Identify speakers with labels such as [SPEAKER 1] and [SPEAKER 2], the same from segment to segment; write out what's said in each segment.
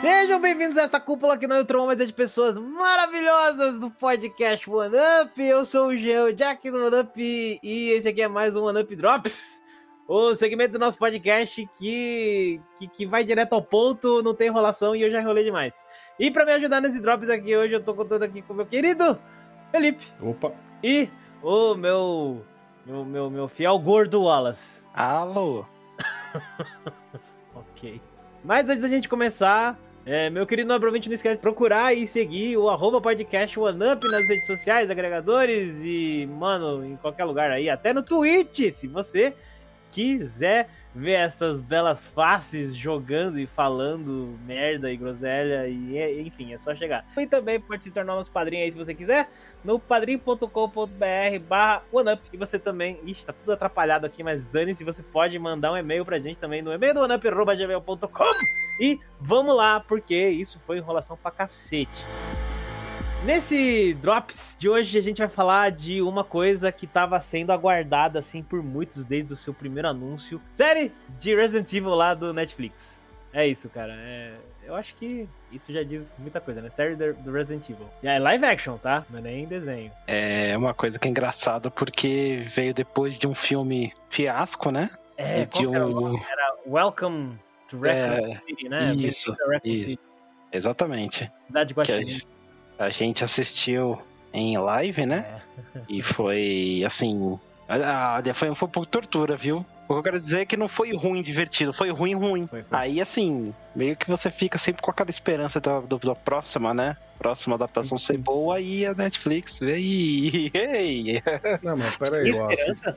[SPEAKER 1] Sejam bem-vindos a esta cúpula que não é o mas é de pessoas maravilhosas do podcast One Up. Eu sou o Geo Jack do One Up e esse aqui é mais um One Up Drops, o segmento do nosso podcast que, que, que vai direto ao ponto, não tem enrolação e eu já enrolei demais. E para me ajudar nesse Drops aqui hoje, eu tô contando aqui com o meu querido Felipe.
[SPEAKER 2] Opa!
[SPEAKER 1] E o meu, meu, meu, meu fiel gordo Wallace.
[SPEAKER 3] Alô!
[SPEAKER 1] ok. Mas antes da gente começar, é, meu querido obviamente não esquece de procurar e seguir o arroba podcast OneUp nas redes sociais, agregadores e, mano, em qualquer lugar aí, até no Twitch, se você quiser ver essas belas faces jogando e falando merda e groselha e enfim, é só chegar. E também pode se tornar nosso padrinho aí se você quiser, no padrim.com.br barra OneUp. E você também, ixi, tá tudo atrapalhado aqui, mas dane-se, você pode mandar um e-mail pra gente também no e-mail do oneup.gmail.com e vamos lá, porque isso foi enrolação pra cacete. Nesse Drops de hoje a gente vai falar de uma coisa que estava sendo aguardada assim por muitos desde o seu primeiro anúncio. Série de Resident Evil lá do Netflix. É isso, cara. É... Eu acho que isso já diz muita coisa, né? Série do Resident Evil. É live action, tá? Não é nem desenho.
[SPEAKER 3] É uma coisa que é engraçada porque veio depois de um filme fiasco, né?
[SPEAKER 1] É, de um... era, era Welcome to Raccoon
[SPEAKER 3] é, City, né?
[SPEAKER 1] Isso,
[SPEAKER 3] isso. City. Exatamente.
[SPEAKER 1] Cidade Guaxinim.
[SPEAKER 3] A gente assistiu em live, né? É. E foi assim. Olha, foi, foi um pouco tortura, viu? O que eu quero dizer é que não foi ruim divertido, foi ruim, ruim. Foi, foi. Aí, assim, meio que você fica sempre com aquela esperança da, do, da próxima, né? Próxima adaptação ser boa e a Netflix. Ei!
[SPEAKER 2] Não, mas peraí, Lócio.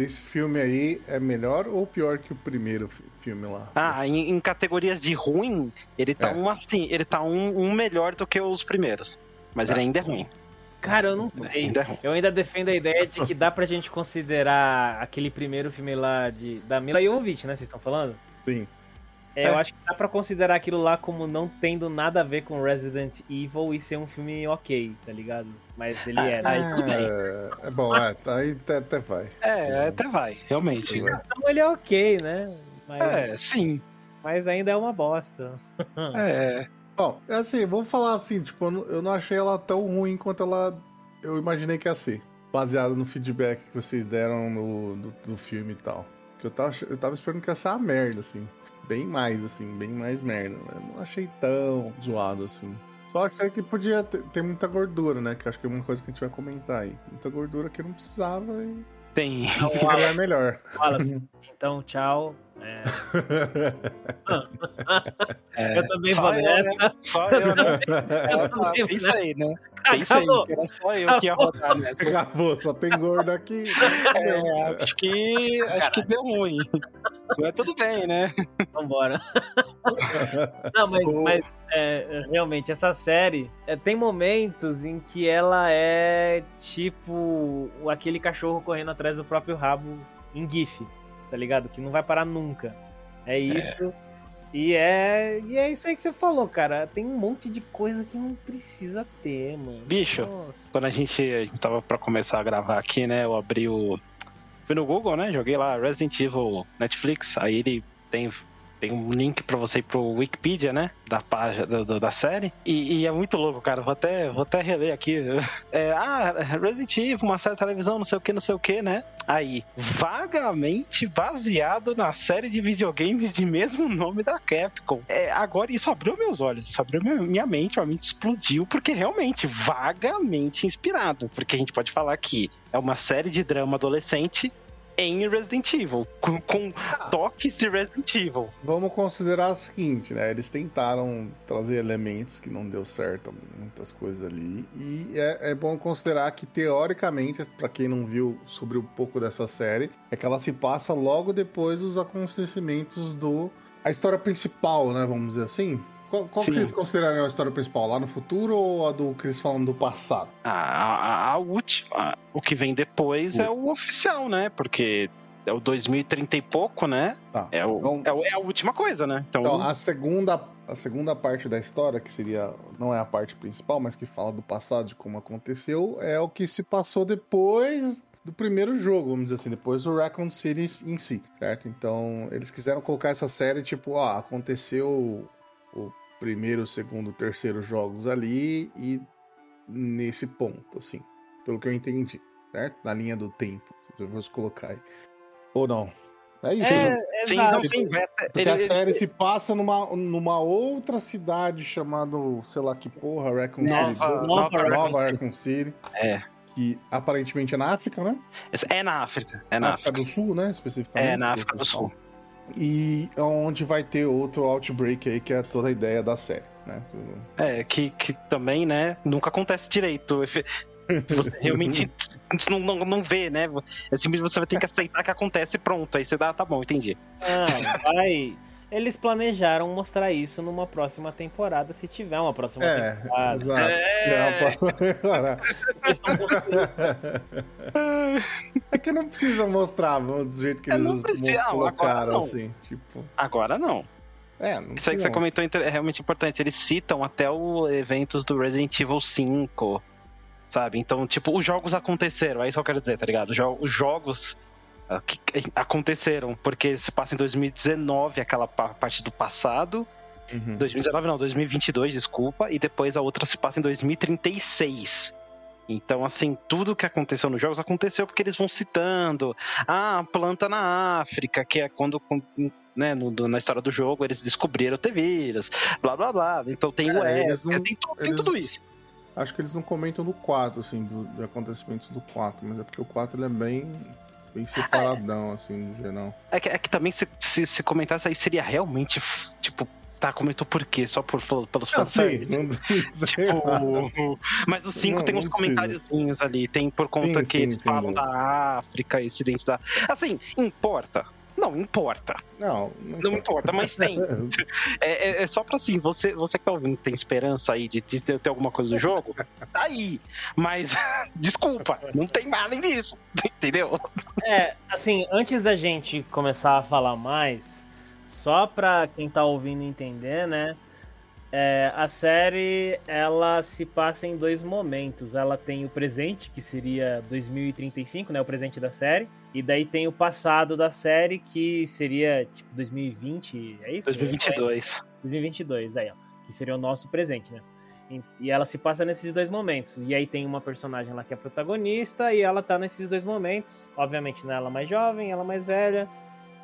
[SPEAKER 2] Desse filme aí é melhor ou pior que o primeiro filme lá?
[SPEAKER 3] Ah, em, em categorias de ruim, ele tá é. um assim, ele tá um, um, melhor do que os primeiros. Mas tá. ele ainda é ruim.
[SPEAKER 1] Cara, eu não sei. É eu ainda defendo a ideia de que dá pra gente considerar aquele primeiro filme lá de, da Mila Jovovich, né? Vocês estão falando?
[SPEAKER 2] Sim.
[SPEAKER 1] É. Eu acho que dá pra considerar aquilo lá como não tendo nada a ver com Resident Evil e ser um filme ok, tá ligado? Mas ele é.
[SPEAKER 2] Aí tudo bem. É, é bom, é, tá, aí até, até vai.
[SPEAKER 3] É, até vai, realmente.
[SPEAKER 1] Então ele é ok, né?
[SPEAKER 3] Mas, é, sim.
[SPEAKER 1] Mas ainda é uma bosta.
[SPEAKER 3] é.
[SPEAKER 2] Bom, é assim, vou falar assim, tipo, eu não achei ela tão ruim quanto ela eu imaginei que ia ser. Baseado no feedback que vocês deram no, do, do filme e tal. Que eu tava, eu tava esperando que ia ser uma merda, assim bem mais, assim, bem mais merda. Eu não achei tão zoado assim. Só achei que podia ter, ter, muita gordura, né? Que acho que é uma coisa que a gente vai comentar aí. Muita gordura que não precisava e.
[SPEAKER 3] Tem.
[SPEAKER 2] Não, é melhor.
[SPEAKER 1] Fala assim. Então, tchau. É... é, eu também vou nessa.
[SPEAKER 3] Né? Só eu, né? Eu é, isso aí, né? Isso aí, era só eu Acabou. que ia rodar nessa.
[SPEAKER 2] Acabou, só tem gordo aqui.
[SPEAKER 3] É, acho que, acho que deu ruim. Mas tudo bem, né?
[SPEAKER 1] Vambora. Não, mas, mas é, realmente, essa série é, tem momentos em que ela é tipo aquele cachorro correndo atrás do próprio rabo em GIF tá ligado? Que não vai parar nunca. É, é. isso. É. E é, e é isso aí que você falou, cara. Tem um monte de coisa que não precisa ter, mano.
[SPEAKER 3] Bicho, Nossa. quando a gente, a gente tava pra começar a gravar aqui, né? Eu abri o. Fui no Google, né? Joguei lá Resident Evil Netflix. Aí ele tem tem um link para você ir pro Wikipedia, né? Da página da, da série. E, e, é muito louco, cara. Vou até, vou até reler aqui. É, ah, Resident Evil, uma série de televisão, não sei o que, não sei o que, né? Aí, vagamente baseado na série de videogames de mesmo nome da Capcom. É, agora, isso abriu meus olhos, isso abriu minha mente, a mente explodiu, porque realmente, vagamente inspirado. Porque a gente pode falar que é uma série de drama adolescente em Resident Evil, com, com ah. toques de Resident Evil.
[SPEAKER 2] Vamos considerar o seguinte, né? Eles tentaram trazer elementos que não deu certo, muitas coisas ali. E é, é bom considerar que, teoricamente, para quem não viu sobre um pouco dessa série, é que ela se passa logo depois dos acontecimentos do. A história principal, né? Vamos dizer assim. Qual, qual que vocês consideram a história principal? Lá no futuro ou a do eles falam do passado?
[SPEAKER 3] A, a, a última. O que vem depois é o oficial, né? Porque é o 2030 e pouco, né? Tá. É, o, então, é, é, a última coisa, né?
[SPEAKER 2] Então, então, a segunda a segunda parte da história, que seria não é a parte principal, mas que fala do passado, de como aconteceu, é o que se passou depois do primeiro jogo, vamos dizer assim, depois do Raccoon City em si, certo? Então, eles quiseram colocar essa série tipo, ó, aconteceu o primeiro, segundo, terceiro jogos ali e nesse ponto, assim, pelo que eu entendi, certo? Na linha do tempo, se eu fosse colocar aí. Ou não? É isso.
[SPEAKER 1] É,
[SPEAKER 2] né?
[SPEAKER 3] Sim, não, sim,
[SPEAKER 2] Porque
[SPEAKER 3] ele-
[SPEAKER 2] a
[SPEAKER 3] ele-
[SPEAKER 2] série se passa numa, numa outra cidade chamada, sei lá que porra, Raccoon City.
[SPEAKER 3] Nova-
[SPEAKER 2] Bo-
[SPEAKER 1] Nova
[SPEAKER 2] Nova
[SPEAKER 3] Raccoon
[SPEAKER 2] Raccoon City.
[SPEAKER 3] É.
[SPEAKER 2] Que aparentemente é na África, né?
[SPEAKER 3] É na África. É na
[SPEAKER 2] África
[SPEAKER 3] África.
[SPEAKER 2] do Sul, né? Especificamente.
[SPEAKER 3] É, na África do Sul.
[SPEAKER 2] E onde vai ter outro Outbreak aí, que é toda a ideia da série, né?
[SPEAKER 3] É, que, que também, né, nunca acontece direito. Você realmente não, não, não vê, né? É simplesmente você vai ter que aceitar que acontece e pronto. Aí você dá, tá bom, entendi.
[SPEAKER 1] Não, vai. Eles planejaram mostrar isso numa próxima temporada, se tiver uma próxima
[SPEAKER 2] É,
[SPEAKER 1] temporada.
[SPEAKER 2] exato.
[SPEAKER 3] É.
[SPEAKER 2] Que é É que não precisa mostrar do jeito que
[SPEAKER 3] É,
[SPEAKER 2] eles
[SPEAKER 3] não precisa, não,
[SPEAKER 2] colocaram,
[SPEAKER 3] não.
[SPEAKER 2] assim. Tipo,
[SPEAKER 3] Agora não.
[SPEAKER 2] é, não
[SPEAKER 3] Isso aí que você comentou é realmente importante. Eles citam até os eventos do Resident Evil 5, sabe? Então, tipo, os jogos aconteceram, é isso que eu quero dizer, tá ligado? Os jo- Os jogos que- que aconteceram, porque se passa em 2019, aquela pa- parte do passado.
[SPEAKER 2] Uhum.
[SPEAKER 3] 2019 não, 2022, desculpa. E depois a outra se passa em 2036. Então, assim, tudo que aconteceu nos jogos aconteceu porque eles vão citando. Ah, planta na África, que é quando, né, no- na história do jogo, eles descobriram ter vírus, blá blá blá. Então tem o
[SPEAKER 2] É,
[SPEAKER 3] F,
[SPEAKER 2] eles não-
[SPEAKER 3] tem, tu- tem
[SPEAKER 2] eles-
[SPEAKER 3] tudo isso.
[SPEAKER 2] Acho que eles não comentam do 4, assim, do, de acontecimentos do 4, mas é porque o 4 ele é bem, bem separadão, assim, no geral.
[SPEAKER 3] É que, é que também se, se, se comentasse aí seria realmente, tipo, tá, comentou por quê? Só por, pelos fãs.
[SPEAKER 2] sim, não.
[SPEAKER 3] Tipo, mas o 5
[SPEAKER 2] Não,
[SPEAKER 3] tem uns comentáriozinhos ali, tem por conta
[SPEAKER 2] Sim,
[SPEAKER 3] que
[SPEAKER 2] sim,
[SPEAKER 3] eles
[SPEAKER 2] sim,
[SPEAKER 3] falam da África, incidentes da. Assim, importa. Não, importa.
[SPEAKER 2] Não,
[SPEAKER 3] Não importa, mas tem. É, é- é só pra assim, você, você que tá ouvindo tem esperança aí de, de ter, ter alguma coisa do jogo, tá aí. Mas, desculpa, não tem além disso. Entendeu?
[SPEAKER 1] É, assim, antes da gente começar a falar mais, só pra quem tá ouvindo entender, né? É, a série ela se passa em dois momentos. Ela tem o presente, que seria 2035, né? O presente da série. E daí tem o passado da série, que seria tipo 2020, é isso?
[SPEAKER 3] 2022.
[SPEAKER 1] 2022, aí, ó. Que seria o nosso presente, né? E- ela se passa nesses dois momentos. E aí tem uma personagem lá que é protagonista e ela tá nesses dois momentos. Obviamente, né? Ela mais jovem, ela mais velha.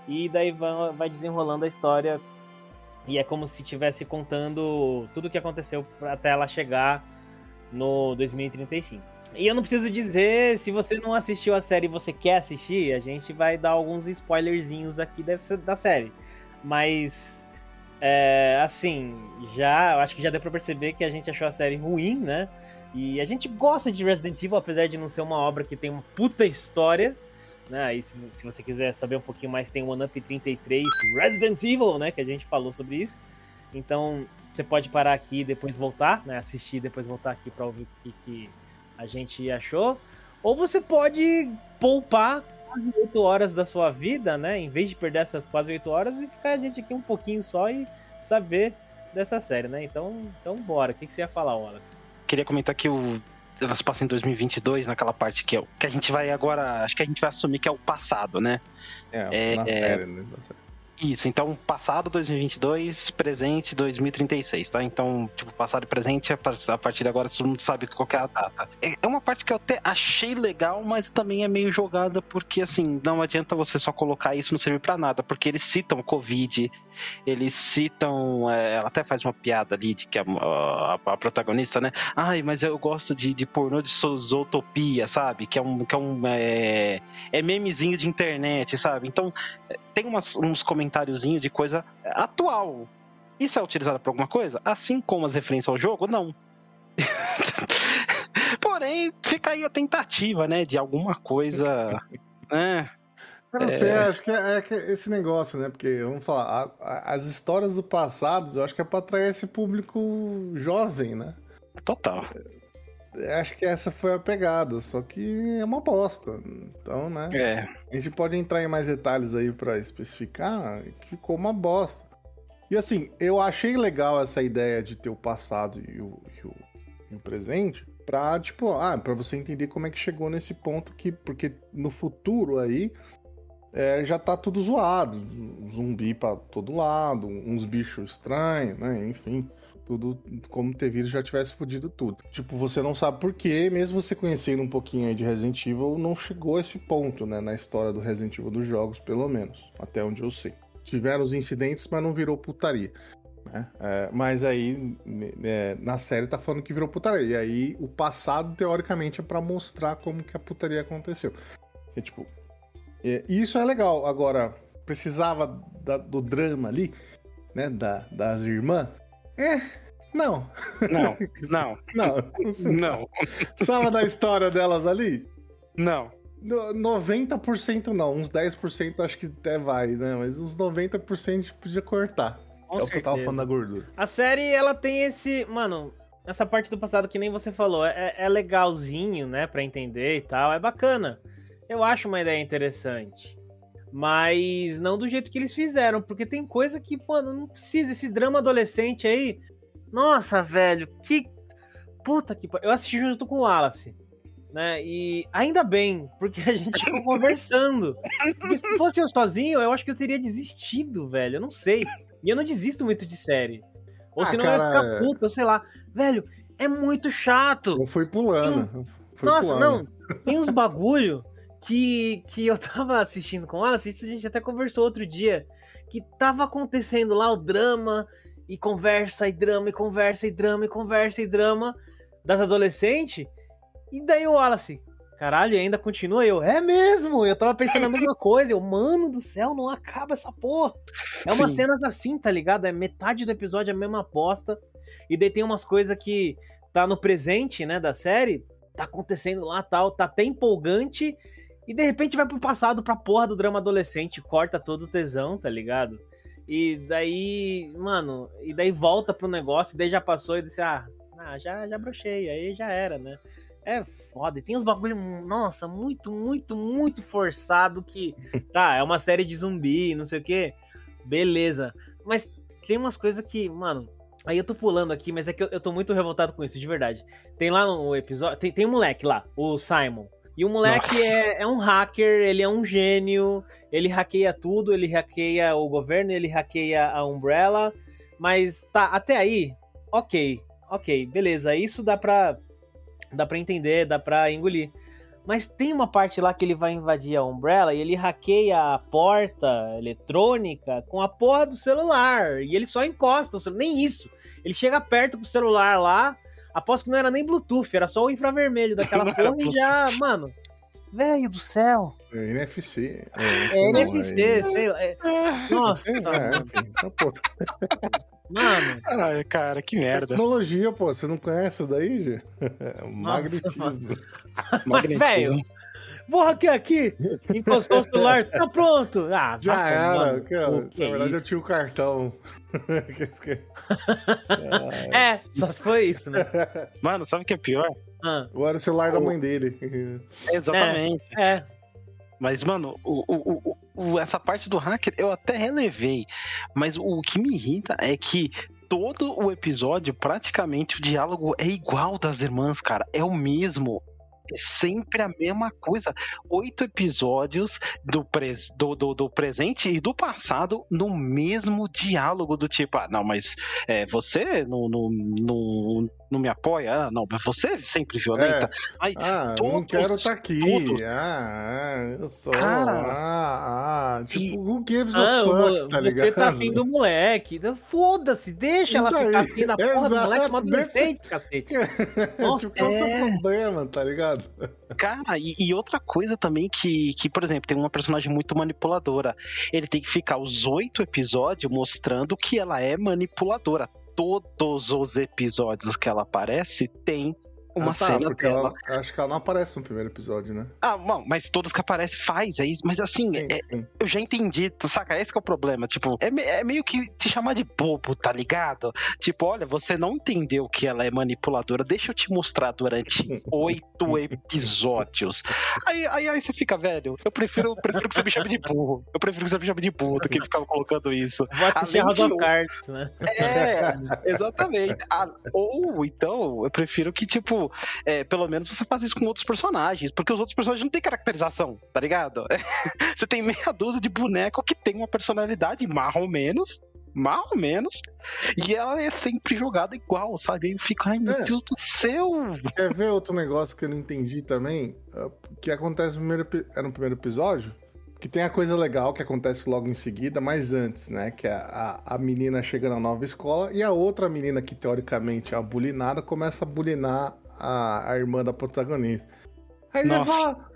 [SPEAKER 1] E daí vai desenrolando a história. E é como se estivesse contando tudo o que aconteceu até ela chegar no 2035. E eu não preciso dizer, se você não assistiu a série e você quer assistir, a gente vai dar alguns spoilerzinhos aqui dessa, da série. Mas é, assim, já acho que já deu pra perceber que a gente achou a série ruim, né? E a gente gosta de Resident Evil, apesar de não ser uma obra que tem uma puta história. Né? E se, se você quiser saber um pouquinho mais, tem o One Up 33 Resident Evil, né? Que a gente falou sobre isso. Então você pode parar aqui e depois voltar, né? Assistir e depois voltar aqui pra ouvir o que, que a gente achou. Ou você pode poupar quase 8 horas da sua vida, né? Em vez de perder essas quase 8 horas e ficar a gente aqui um pouquinho só e saber dessa série, né? Então, então bora. O que, que você ia falar, Wallace?
[SPEAKER 3] Queria comentar que o. Ela se passa em 2022, naquela parte que, é, o- que a gente vai agora. Acho que a gente vai assumir que é o passado, né?
[SPEAKER 2] É,
[SPEAKER 3] É,
[SPEAKER 2] na
[SPEAKER 3] é.
[SPEAKER 2] série, né? na série.
[SPEAKER 3] Isso, então passado 2022, presente 2036, tá? Então, tipo, passado e presente, a par- a partir de agora todo mundo sabe qual é a data. É é uma parte que eu até achei legal, mas também é meio jogada, porque assim, não adianta você só colocar isso não serve pra nada, porque eles citam Covid, eles citam. é, ela até faz uma piada ali de que a, a- a protagonista, né? Ai, mas eu gosto de, de pornô de zootopia, sabe? Que é um. Que é, um é, é memezinho de internet, sabe? Então, tem umas- uns comentáriozinhos de coisa atual. Isso é utilizado pra alguma coisa? Assim como as referências ao jogo? Não. Porém, fica aí a tentativa, né? De alguma coisa. né?
[SPEAKER 2] Eu não sei, acho que é, é esse negócio, né? Porque, vamos falar, a- a- as histórias do passado, eu acho que é pra atrair esse público jovem, né?
[SPEAKER 3] Total.
[SPEAKER 2] Eu Acho que essa foi a pegada, só que é uma bosta. Então, né?
[SPEAKER 3] É.
[SPEAKER 2] A gente pode entrar em mais detalhes aí pra especificar que ficou uma bosta. E assim, eu achei legal essa ideia de ter o passado e o, e o, e o presente pra, tipo, ah, pra você entender como é que chegou nesse ponto que, porque no futuro aí, é, já tá tudo zoado. Zumbi pra todo lado, uns bichos estranhos, né? Enfim. Tudo como ter vírus já tivesse fudido tudo. Tipo, você não sabe por quê, mesmo você conhecendo um pouquinho aí de Resident Evil, não chegou a esse ponto, né? Na história do Resident Evil dos jogos, pelo menos. Até onde eu sei. Tiveram os incidentes, mas não virou putaria. Né? É, mas aí, é, na série tá falando que virou putaria. E aí, o passado, teoricamente, é para mostrar como que a putaria aconteceu. Tipo, é, isso é legal. Agora, precisava da, do drama ali, né? Da, das irmãs. É, não.
[SPEAKER 3] Não, não.
[SPEAKER 2] não,
[SPEAKER 3] não.
[SPEAKER 2] Precisava da história delas ali?
[SPEAKER 3] Não.
[SPEAKER 2] 90% não, uns 10% acho que até vai, né? Mas uns 90% a gente podia cortar.
[SPEAKER 1] Com
[SPEAKER 2] é
[SPEAKER 1] certeza.
[SPEAKER 2] o que eu tava falando da gordura.
[SPEAKER 1] A série, ela tem esse. Mano, essa parte do passado que nem você falou, é, é legalzinho, né? Pra entender e tal. É bacana. Eu acho uma ideia interessante. Mas não do jeito que eles fizeram, porque tem coisa que, mano, não precisa. Esse drama adolescente aí. Nossa, velho, que. Puta que. Eu assisti junto com o Wallace. Né? E ainda bem, porque a gente ficou conversando. Porque se fosse eu sozinho, eu acho que eu teria desistido, velho. Eu não sei. E eu não desisto muito de série. Ou
[SPEAKER 2] Ah,
[SPEAKER 1] senão
[SPEAKER 2] cara,
[SPEAKER 1] eu ia ficar puto, eu sei lá. Velho, é muito chato.
[SPEAKER 2] Eu fui pulando. Fui
[SPEAKER 1] Nossa,
[SPEAKER 2] pulando.
[SPEAKER 1] não. Tem uns bagulho que, que eu tava assistindo com ela, isso a gente até conversou outro dia, que tava acontecendo lá o drama, e conversa, e drama, e conversa, e drama, e conversa, e drama das adolescentes. E daí o Wallace, caralho, ainda continua eu. É mesmo, eu tava pensando a mesma coisa. Eu, mano do céu, não acaba essa porra. É umas
[SPEAKER 3] Sim.
[SPEAKER 1] cenas assim, tá ligado? É metade do episódio a mesma aposta. E daí tem umas coisas que tá no presente, né, da série, tá acontecendo lá tal, tá até empolgante. E de repente vai pro passado pra porra do drama adolescente, corta todo o tesão, tá ligado? E daí, mano, e daí volta pro negócio, e daí já passou e disse, ah, ah, já, já brochei, aí já era, né? É foda, e tem uns bagulho, nossa, muito, muito, muito forçado que, tá, é uma série de zumbi, não sei o que, beleza. Mas tem umas coisas que, mano, aí eu tô pulando aqui, mas é que eu, eu tô muito revoltado com isso, de verdade. Tem lá no episódio, tem, tem um moleque lá, o Simon. E o moleque é, é um hacker, ele é um gênio, ele hackeia tudo, ele hackeia o governo, ele hackeia a Umbrella, mas tá, até aí, ok, ok, beleza, isso dá pra, dá pra entender, dá pra engolir. Mas tem uma parte lá que ele vai invadir a Umbrella e ele hackeia a porta eletrônica com a porra do celular. E ele só encosta o celular. Nem isso. Ele chega perto com o celular lá. Aposto que não era nem Bluetooth, era só o infravermelho daquela porra e já. Mano. Velho do céu.
[SPEAKER 2] É NFC.
[SPEAKER 1] É
[SPEAKER 2] não,
[SPEAKER 1] NFC,
[SPEAKER 2] é-
[SPEAKER 1] sei lá. é- Nossa,
[SPEAKER 2] É, é, enfim. Então, pô,
[SPEAKER 1] mano.
[SPEAKER 3] Caralho, cara, que merda.
[SPEAKER 2] tecnologia, pô, você não conhece isso daí, Gê? Magnetismo.
[SPEAKER 1] Mas, velho, vou hackear aqui. Encostou o celular, tá pronto. Ah,
[SPEAKER 2] Já
[SPEAKER 1] vai
[SPEAKER 2] era. ó,
[SPEAKER 1] cu,
[SPEAKER 2] na
[SPEAKER 1] é
[SPEAKER 2] verdade, eu tinha o cartão. Ah,
[SPEAKER 1] É, só se foi isso, né?
[SPEAKER 3] Mano, sabe o que é pior?
[SPEAKER 1] Ah,
[SPEAKER 2] era o celular da mãe dele.
[SPEAKER 3] Exatamente.
[SPEAKER 1] é.
[SPEAKER 3] Mas, mano, o, o- o- o- essa parte do hacker eu até relevei. Mas o que me irrita é que todo o episódio, praticamente, o diálogo é igual das irmãs, cara. É o mesmo. É sempre a mesma coisa. Oito episódios do, pres- do, do, do presente e do passado no mesmo diálogo do tipo, ah, não, mas é, você não, não, não, não me apoia? Ah, não, mas você é sempre violenta. Ai,
[SPEAKER 2] Ah, não
[SPEAKER 3] Todos,
[SPEAKER 2] quero estar aqui.
[SPEAKER 3] todos.
[SPEAKER 2] Ah, ah, eu sou.
[SPEAKER 3] Cara,
[SPEAKER 2] ah, ah. Tipo,
[SPEAKER 3] e-
[SPEAKER 2] who gives a
[SPEAKER 1] Ah,
[SPEAKER 2] fuck, tá
[SPEAKER 1] você
[SPEAKER 2] ligado?
[SPEAKER 1] tá afim do moleque. Então, Foda-se, deixa ela
[SPEAKER 2] Então
[SPEAKER 1] ficar
[SPEAKER 2] aí,
[SPEAKER 1] afim da porra do moleque, é
[SPEAKER 2] exato,
[SPEAKER 1] adolescente, cacete. Nossa,
[SPEAKER 2] tipo, qual é o seu
[SPEAKER 1] é.
[SPEAKER 2] problema, tá ligado?
[SPEAKER 3] Cara, e, e outra coisa também que, que, por exemplo, tem uma personagem muito manipuladora. Ele tem que ficar os oito episódios mostrando que ela é manipuladora. Todos os episódios que ela aparece tem uma
[SPEAKER 2] Ah, tá,
[SPEAKER 3] cena
[SPEAKER 2] porque
[SPEAKER 3] dela.
[SPEAKER 2] ela, acho que ela não aparece no primeiro episódio, né?
[SPEAKER 3] Ah, não, mas todos que aparecem faz, é isso. Mas assim,
[SPEAKER 2] Sim,
[SPEAKER 3] é-
[SPEAKER 2] sim.
[SPEAKER 3] eu já entendi, tu saca? Esse que é o problema. Tipo, é, é meio que te chamar de bobo, tá ligado? Tipo, olha, você não entendeu que ela é manipuladora, deixa eu te mostrar durante oito episódios. Aí, aí, aí você fica, velho, eu prefiro, eu prefiro que você me chame de burro. Eu prefiro que você me chame de burro do que ficar colocando isso.
[SPEAKER 1] Vou assistir
[SPEAKER 3] Além
[SPEAKER 1] House of Cards, né?
[SPEAKER 3] É, exatamente. Ah, ou então, eu prefiro que, tipo, tipo, é, pelo menos você faz isso com outros personagens, porque os outros personagens não têm caracterização, tá ligado? você tem meia dúzia de boneco que tem uma personalidade, mais ou menos, mais ou menos, e ela é sempre jogada igual, sabe? Aí eu fico, ai meu
[SPEAKER 2] É.
[SPEAKER 3] Deus do céu!
[SPEAKER 2] Quer ver outro negócio que eu não entendi também? Ah, Que acontece no primeiro, é no primeiro episódio? Que tem a coisa legal que acontece logo em seguida, mas antes, né? Que a, a, a menina chega na nova escola e a outra menina, que teoricamente é a bulinada, começa a bulinar a, a irmã da protagonista. Aí você
[SPEAKER 3] Nossa.
[SPEAKER 2] fala,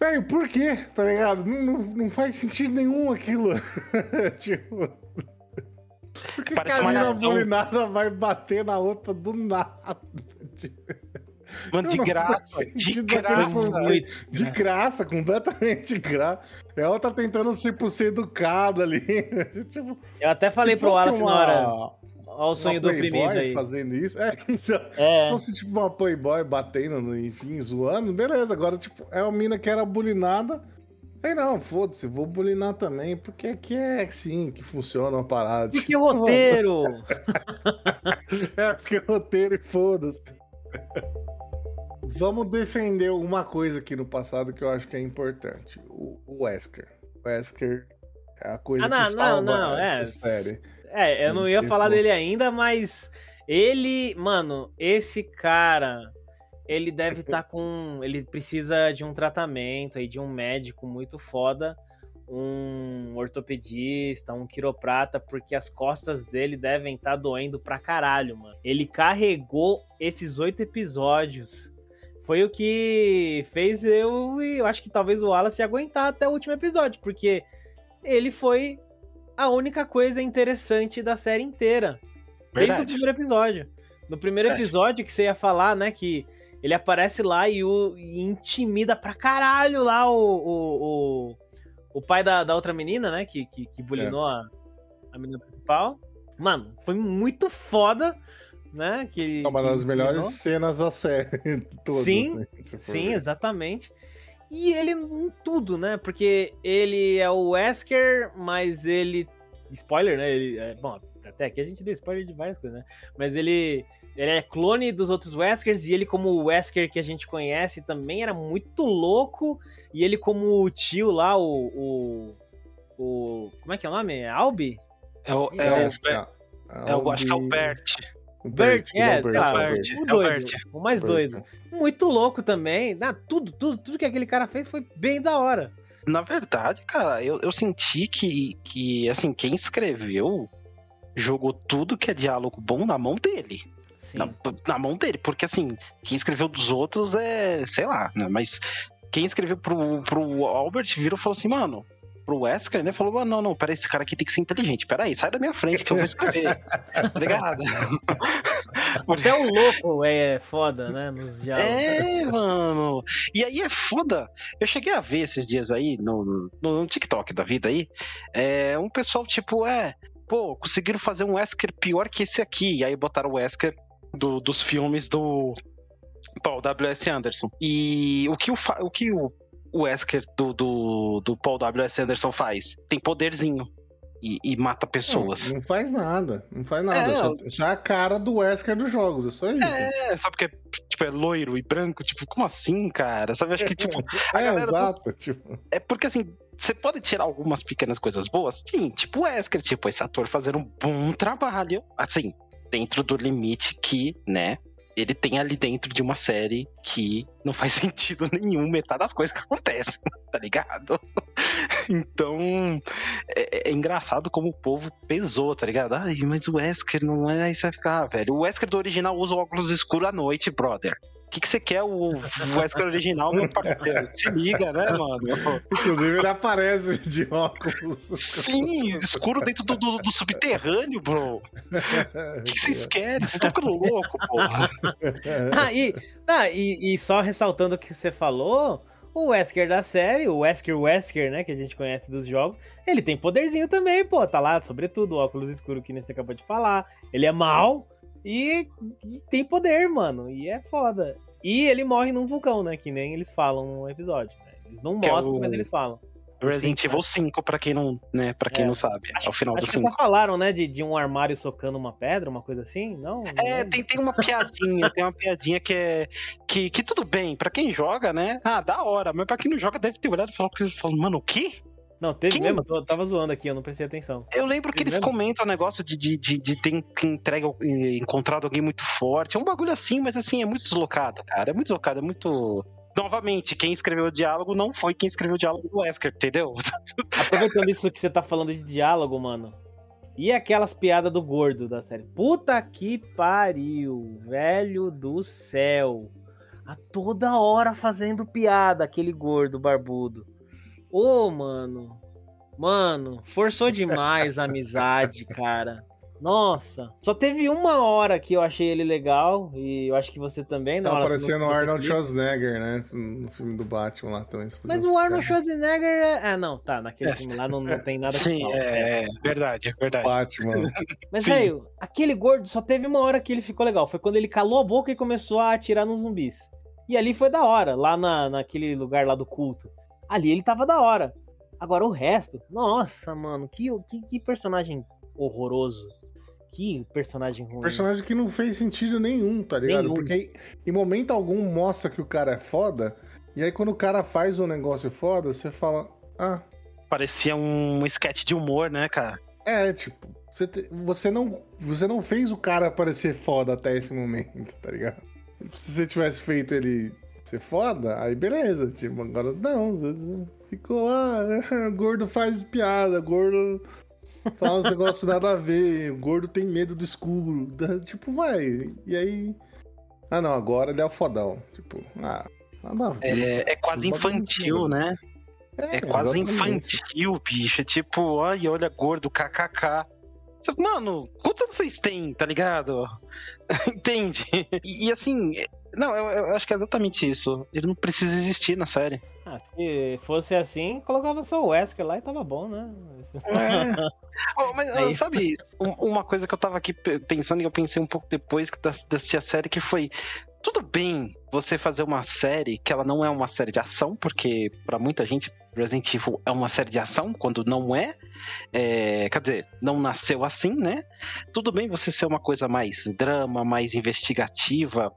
[SPEAKER 2] velho, por quê? Tá ligado? Não, não, não faz sentido nenhum aquilo. tipo. Por que, a
[SPEAKER 3] uma
[SPEAKER 2] menina
[SPEAKER 3] nação.
[SPEAKER 2] bulinada vai bater na outra do nada? Tipo,
[SPEAKER 3] Mano, de
[SPEAKER 2] faz
[SPEAKER 3] graça, de graça.
[SPEAKER 1] Muito.
[SPEAKER 2] De graça, completamente de graça. Ela tá tentando tipo, ser educada ali. tipo,
[SPEAKER 1] Eu até falei
[SPEAKER 2] se
[SPEAKER 1] pro Wallace na hora. Olha o sonho do oprimido aí.
[SPEAKER 2] fazendo isso. É, então, se
[SPEAKER 1] É.
[SPEAKER 2] fosse tipo uma Playboy batendo, enfim, zoando, beleza. Agora, tipo, é uma mina que era bulinada. Aí não, foda-se, vou bulinar também, porque aqui é assim que funciona uma parada.
[SPEAKER 1] E que roteiro!
[SPEAKER 2] É, porque é roteiro e foda-se. Vamos defender uma coisa aqui no passado que eu acho que é importante. O, o Wesker. O Wesker é a coisa
[SPEAKER 1] Ah, não,
[SPEAKER 2] que
[SPEAKER 1] não,
[SPEAKER 2] salva
[SPEAKER 1] não, é.
[SPEAKER 2] essa série.
[SPEAKER 1] É, eu
[SPEAKER 2] Sim,
[SPEAKER 1] não ia falar dele ainda, mas ele, mano, esse cara, ele deve estar com. Ele precisa de um tratamento aí, de um médico muito foda, um ortopedista, um quiroprata, porque as costas dele devem estar doendo pra caralho, mano. Ele carregou esses oito episódios. Foi o que fez eu e eu acho que talvez o Wallace aguentar até o último episódio, porque ele foi a única coisa interessante da série inteira. Desde o
[SPEAKER 3] Verdade.
[SPEAKER 1] primeiro episódio. No primeiro
[SPEAKER 3] Verdade.
[SPEAKER 1] episódio que você ia falar, né, que ele aparece lá e, o, e intimida pra caralho lá o, o, o, o pai da, da outra menina, né, que, que, que bulinou a, a menina principal. Mano, foi muito foda, né, que...
[SPEAKER 2] É uma
[SPEAKER 1] que
[SPEAKER 2] das melhores
[SPEAKER 1] bulinou.
[SPEAKER 2] cenas da série. toda,
[SPEAKER 1] Sim,
[SPEAKER 2] né,
[SPEAKER 1] Sim,
[SPEAKER 2] ver.
[SPEAKER 1] exatamente. E ele em tudo, né? Porque ele é o Wesker, mas ele. Spoiler, né? Ele, é, bom, até aqui a gente deu spoiler de várias coisas, né? Mas ele, ele é clone dos outros Weskers, e ele, como o Wesker que a gente conhece, também era muito louco. E ele, como o tio lá, o. o, o- como é que é o nome? Albi?
[SPEAKER 3] É o,
[SPEAKER 2] É,
[SPEAKER 3] é o,
[SPEAKER 2] que é,
[SPEAKER 3] é o, acho que é o Bert.
[SPEAKER 2] O
[SPEAKER 1] Bert, é,
[SPEAKER 2] o
[SPEAKER 1] sei lá,
[SPEAKER 2] é o
[SPEAKER 3] Bert.
[SPEAKER 1] o
[SPEAKER 3] É o
[SPEAKER 1] doido,
[SPEAKER 3] Bert.
[SPEAKER 1] o mais
[SPEAKER 2] Bert.
[SPEAKER 1] doido. Muito louco também. Ah, tudo, tudo, tudo que aquele cara fez foi bem da hora.
[SPEAKER 3] Na verdade, cara, eu, eu senti que, que, assim, quem escreveu jogou tudo que é diálogo bom na mão dele.
[SPEAKER 1] Sim.
[SPEAKER 3] Na, na mão dele, porque assim, quem escreveu dos outros é, sei lá, né? Mas quem escreveu pro, pro Albert virou e falou assim, mano, pro Wesker, né? Falou, mano, não, não, peraí, esse cara aqui tem que ser inteligente. Peraí, sai da minha frente que eu vou escrever. tá ligado?
[SPEAKER 1] Até o louco é foda, né? Nos diálogos.
[SPEAKER 3] É, mano. E aí é foda. Eu cheguei a ver esses dias aí no, no, no TikTok da vida aí, é, um pessoal tipo, é, pô, conseguiram fazer um Wesker pior que esse aqui. E aí botaram o Wesker do- dos filmes do Paul W.S. Anderson. E o que o, o, que o, o Wesker do, do, do Paul W.S. Anderson faz? Tem poderzinho. E, e mata pessoas.
[SPEAKER 2] Não, não faz nada. Não faz nada.
[SPEAKER 3] É,
[SPEAKER 2] só, só é a cara do Wesker dos jogos. É só isso.
[SPEAKER 3] É, sabe que é, tipo, é loiro e branco? Tipo, como assim, cara? Sabe, acho que, tipo,
[SPEAKER 2] É,
[SPEAKER 3] do-
[SPEAKER 2] exato. Tipo,
[SPEAKER 3] É porque assim, você pode tirar algumas pequenas coisas boas? Sim, tipo o Wesker, tipo, esse ator fazendo um bom trabalho. Assim, dentro do limite que, né, ele tem ali dentro de uma série que não faz sentido nenhum metade das coisas que acontecem, tá ligado? Então, é, é engraçado como o povo pesou, tá ligado? Ai, mas o Wesker não é. Aí você ficar, ah, velho. O Wesker do original usa óculos escuros à noite, brother. O que, que você quer o Wesker original, meu parceiro? Se liga, né, mano?
[SPEAKER 2] inclusive, ele aparece de óculos.
[SPEAKER 3] Sim, escuro dentro do, do- do subterrâneo, bro. O que, que vocês querem? Vocês estão ficando louco, porra.
[SPEAKER 1] Ah, e, ah, e, e só ressaltando o que você falou, o Wesker da série, o Wesker Wesker, né, que a gente conhece dos jogos, ele tem poderzinho também, pô, tá lá, sobretudo, o óculos escuro que nem você acabou de falar. Ele é mal e, e tem poder, mano, e é foda. E ele morre num vulcão, né, que nem eles falam no episódio, né? Eles não
[SPEAKER 3] Que é
[SPEAKER 1] mostram,
[SPEAKER 3] o-
[SPEAKER 1] mas eles falam.
[SPEAKER 3] Resident Evil 5, pra quem não, né, pra quem
[SPEAKER 1] É.
[SPEAKER 3] não sabe. é o final do
[SPEAKER 1] Acho que
[SPEAKER 3] 5.
[SPEAKER 1] até falaram, né, de, de um armário socando uma pedra, uma coisa assim, não? Não
[SPEAKER 3] É,
[SPEAKER 1] lembro.
[SPEAKER 3] tem, tem uma piadinha, tem uma piadinha que é. Que, que tudo bem, pra quem joga, né? Ah, da hora, mas pra quem não joga deve ter olhado e falado mano, o quê?
[SPEAKER 1] Não, teve
[SPEAKER 3] Quem-
[SPEAKER 1] mesmo, eu tava zoando aqui, eu não prestei atenção.
[SPEAKER 3] Eu lembro que eles
[SPEAKER 1] mesmo?
[SPEAKER 3] comentam o negócio de, de, de, de ter ter entregue, eh, encontrado alguém muito forte. É um bagulho assim, mas assim, é muito deslocado, cara. É muito deslocado, é muito. Novamente, quem escreveu o diálogo não foi quem escreveu o diálogo do Wesker, entendeu?
[SPEAKER 1] Aproveitando isso que você tá falando de diálogo, mano. E aquelas piadas do gordo da série? Puta que pariu, velho do céu. A toda hora fazendo piada, aquele gordo barbudo. Ô, mano. Mano, forçou demais a amizade, cara. Nossa, só teve uma hora que eu achei ele legal e eu acho que você também,
[SPEAKER 2] Tá
[SPEAKER 1] que
[SPEAKER 2] o Arnold. Schwarzenegger, né? No filme do Batman lá também.
[SPEAKER 1] Mas o Arnold
[SPEAKER 2] cara.
[SPEAKER 1] Schwarzenegger é... Ah, não, tá, naquele
[SPEAKER 3] É.
[SPEAKER 1] filme lá não, não tem nada que
[SPEAKER 3] Sim,
[SPEAKER 1] falar.
[SPEAKER 3] é, é verdade, é verdade.
[SPEAKER 2] Batman.
[SPEAKER 1] Mas, velho, aquele gordo só teve uma hora que ele ficou legal. Foi quando ele calou a boca e começou a atirar nos zumbis. E ali foi da hora, lá na, naquele lugar lá do culto. Ali ele tava da hora. Agora o resto, nossa, mano, que, que, que personagem horroroso. Que personagem ruim.
[SPEAKER 2] Personagem que não fez sentido nenhum, tá ligado?
[SPEAKER 1] Nenhum.
[SPEAKER 2] Porque em momento algum mostra que o cara é foda, e aí quando o cara faz um negócio foda, você fala, ah,
[SPEAKER 3] Parecia um sketch de humor, né, cara?
[SPEAKER 2] é, tipo, você, te- você, não, você não fez o cara parecer foda até esse momento, tá ligado? Se você tivesse feito ele ser foda, aí beleza, tipo, agora não, você ficou lá, gordo faz piada, gordo fala uns negócios nada a ver, o gordo tem medo do escuro, tipo, vai, e aí... Ah não, agora ele é o fodão, tipo, ah, nada a ver.
[SPEAKER 3] É, é quase infantil, né? É quase infantil, bicho. É tipo, ai, olha gordo, kkk. Mano, quantos anos vocês têm, tá ligado? Entende? E, e assim, é- não, eu, eu acho que é exatamente isso. Ele não precisa existir na série.
[SPEAKER 1] Ah, se fosse assim, colocava só o Wesker lá e tava bom, né?
[SPEAKER 3] É. Oh, mas
[SPEAKER 1] Aí-
[SPEAKER 3] sabe, um- uma coisa que eu tava aqui pe- pensando e eu pensei um pouco depois que assistir a série que foi tudo bem você fazer uma série que ela não é uma série de ação, porque pra muita gente Resident Evil é uma série de ação, quando não é, é, quer dizer, não nasceu assim, né? Tudo bem você ser uma coisa mais drama, mais investigativa.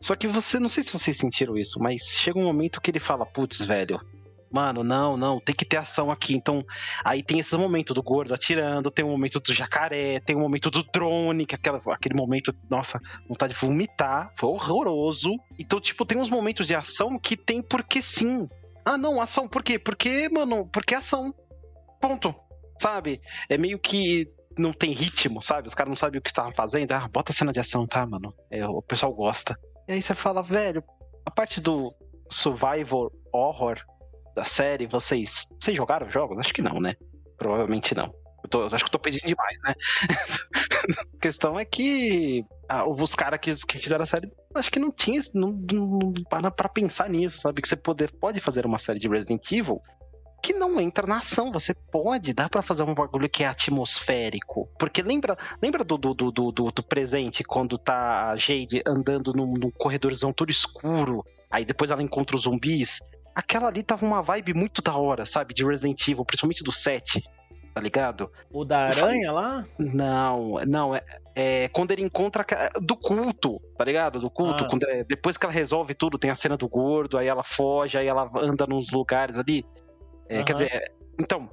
[SPEAKER 3] Só que você, não sei se vocês sentiram isso, mas chega um momento que ele fala, putz, velho, mano, não, não, tem que ter ação aqui. Então, aí tem esse momento do gordo atirando, tem o momento do jacaré, tem o momento do drone, que aquela, aquele momento, nossa, vontade de vomitar, foi horroroso. Então, tipo, tem uns momentos de ação que tem porque sim. Ah, não, ação, por quê? Porque, mano, porque é ação. Ponto. Sabe? É meio que não tem ritmo, sabe? Os caras não sabem o que estavam fazendo. Ah, bota cena de ação, tá, mano? É, o pessoal gosta. E aí você fala, velho, a parte do survival horror da série, vocês, vocês jogaram jogos? Acho que não, né? Provavelmente não. Tô- acho que eu tô pedindo demais, né? a questão é que ah, os caras que, que fizeram a série, acho que não tinha, não, não, para pensar nisso, sabe? Que você poder, pode fazer uma série de Resident Evil que não entra na ação. Você pode, dá pra fazer um bagulho que é atmosférico. Porque lembra, lembra do, do, do, do, do presente, quando tá a Jade andando num, num corredorzão todo escuro, aí depois ela encontra os zumbis? Aquela ali tava uma vibe muito da hora, sabe? De Resident Evil, principalmente do 7, tá ligado?
[SPEAKER 1] O da aranha lá?
[SPEAKER 3] Não, não, é, é quando ele encontra do culto, tá ligado? Do culto,
[SPEAKER 1] Ah.
[SPEAKER 3] é- depois que ela resolve tudo, tem a cena do gordo, aí ela foge, aí ela anda nos lugares ali. É, Quer
[SPEAKER 1] Aham.
[SPEAKER 3] dizer, então.